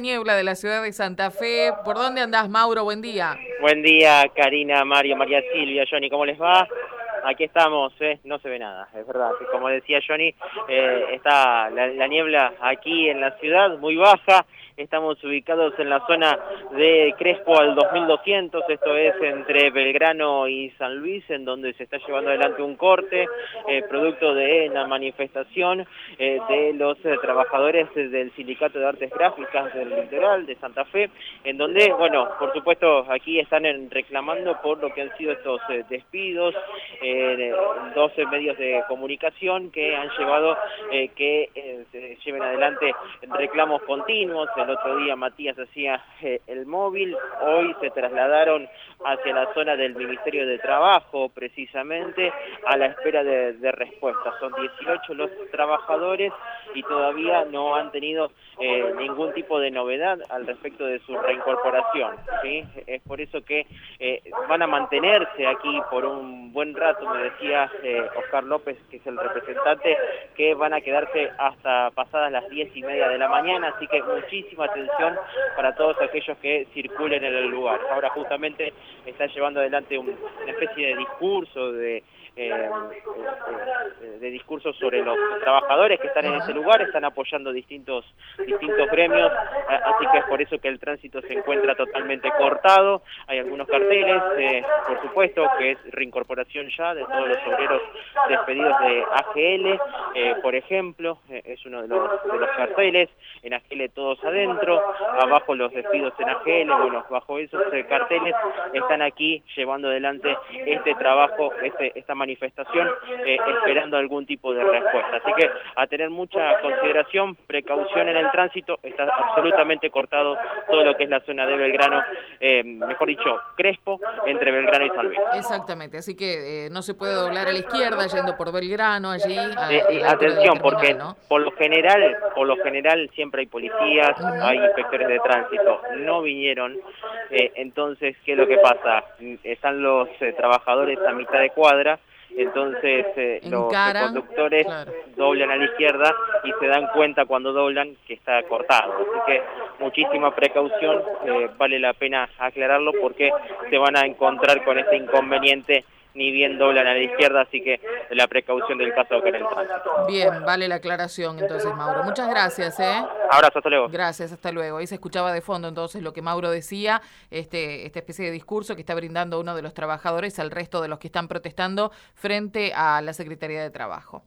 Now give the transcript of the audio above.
Niebla de la ciudad de Santa Fe. ¿Por dónde andás, Mauro? Buen día. Buen día, Karina, Mario, María Silvia, Johnny, ¿cómo les va? Aquí estamos, ¿eh? no se ve nada, es verdad. Como decía Johnny, eh, está la, niebla aquí en la ciudad muy baja. Estamos ubicados en la zona de Crespo al 2200, esto es entre Belgrano y San Luis, en donde se está llevando adelante un corte, eh, producto de la manifestación eh, de los trabajadores del Sindicato de Artes Gráficas del Litoral de Santa Fe, en donde, bueno, por supuesto, aquí están reclamando por lo que han sido estos despidos, 12 medios de comunicación que han llevado eh, que eh, se lleven adelante reclamos continuos. El otro día Matías hacía eh, el móvil, hoy se trasladaron hacia la zona del Ministerio de Trabajo, precisamente, a la espera de, de respuestas. Son 18 los trabajadores y todavía no han tenido ningún tipo de novedad al respecto de su reincorporación. Es por eso que van a mantenerse aquí por un buen rato, me decía Oscar López, que es el representante, que van a quedarse hasta pasadas las diez y media de la mañana, así que atención para todos aquellos que circulen en el lugar. Ahora justamente está llevando adelante una especie de discurso de eh, eh, discursos sobre los trabajadores que están en ese lugar, están apoyando distintos, distintos gremios, así que es por eso que el tránsito se encuentra totalmente cortado. Hay algunos carteles, eh, por supuesto, que es reincorporación ya de todos los obreros despedidos de AGL, por ejemplo, es uno de los, de los carteles, en AGL todos adentro, abajo los despidos en AGL, bueno, bajo esos carteles están aquí llevando adelante este trabajo, este, esta manifestación eh, esperando algún tipo de respuesta. Así que a tener mucha consideración, precaución en el tránsito, está absolutamente cortado todo lo que es la zona de Belgrano, eh, mejor dicho, Crespo, entre Belgrano y San Luis. Exactamente, así que eh, no se puede doblar a la izquierda yendo por Belgrano allí. atención, porque por lo general, por lo general siempre hay policías, hay inspectores de tránsito, no vinieron, entonces, ¿qué es lo que pasa? Están los trabajadores a mitad de cuadra, entonces eh, los conductores doblan a la izquierda y se dan cuenta cuando doblan que está cortado. Así que muchísima precaución, eh, vale la pena aclararlo porque se van a encontrar con este inconveniente ni bien doblan a la izquierda, así que la precaución del caso que tránsito. Bien, vale la aclaración entonces, Mauro. Muchas gracias. ¿eh? Abrazo, hasta luego. Gracias, hasta luego. Ahí se escuchaba de fondo entonces lo que Mauro decía, este, esta especie de discurso que está brindando uno de los trabajadores al resto de los que están protestando frente a la Secretaría de Trabajo.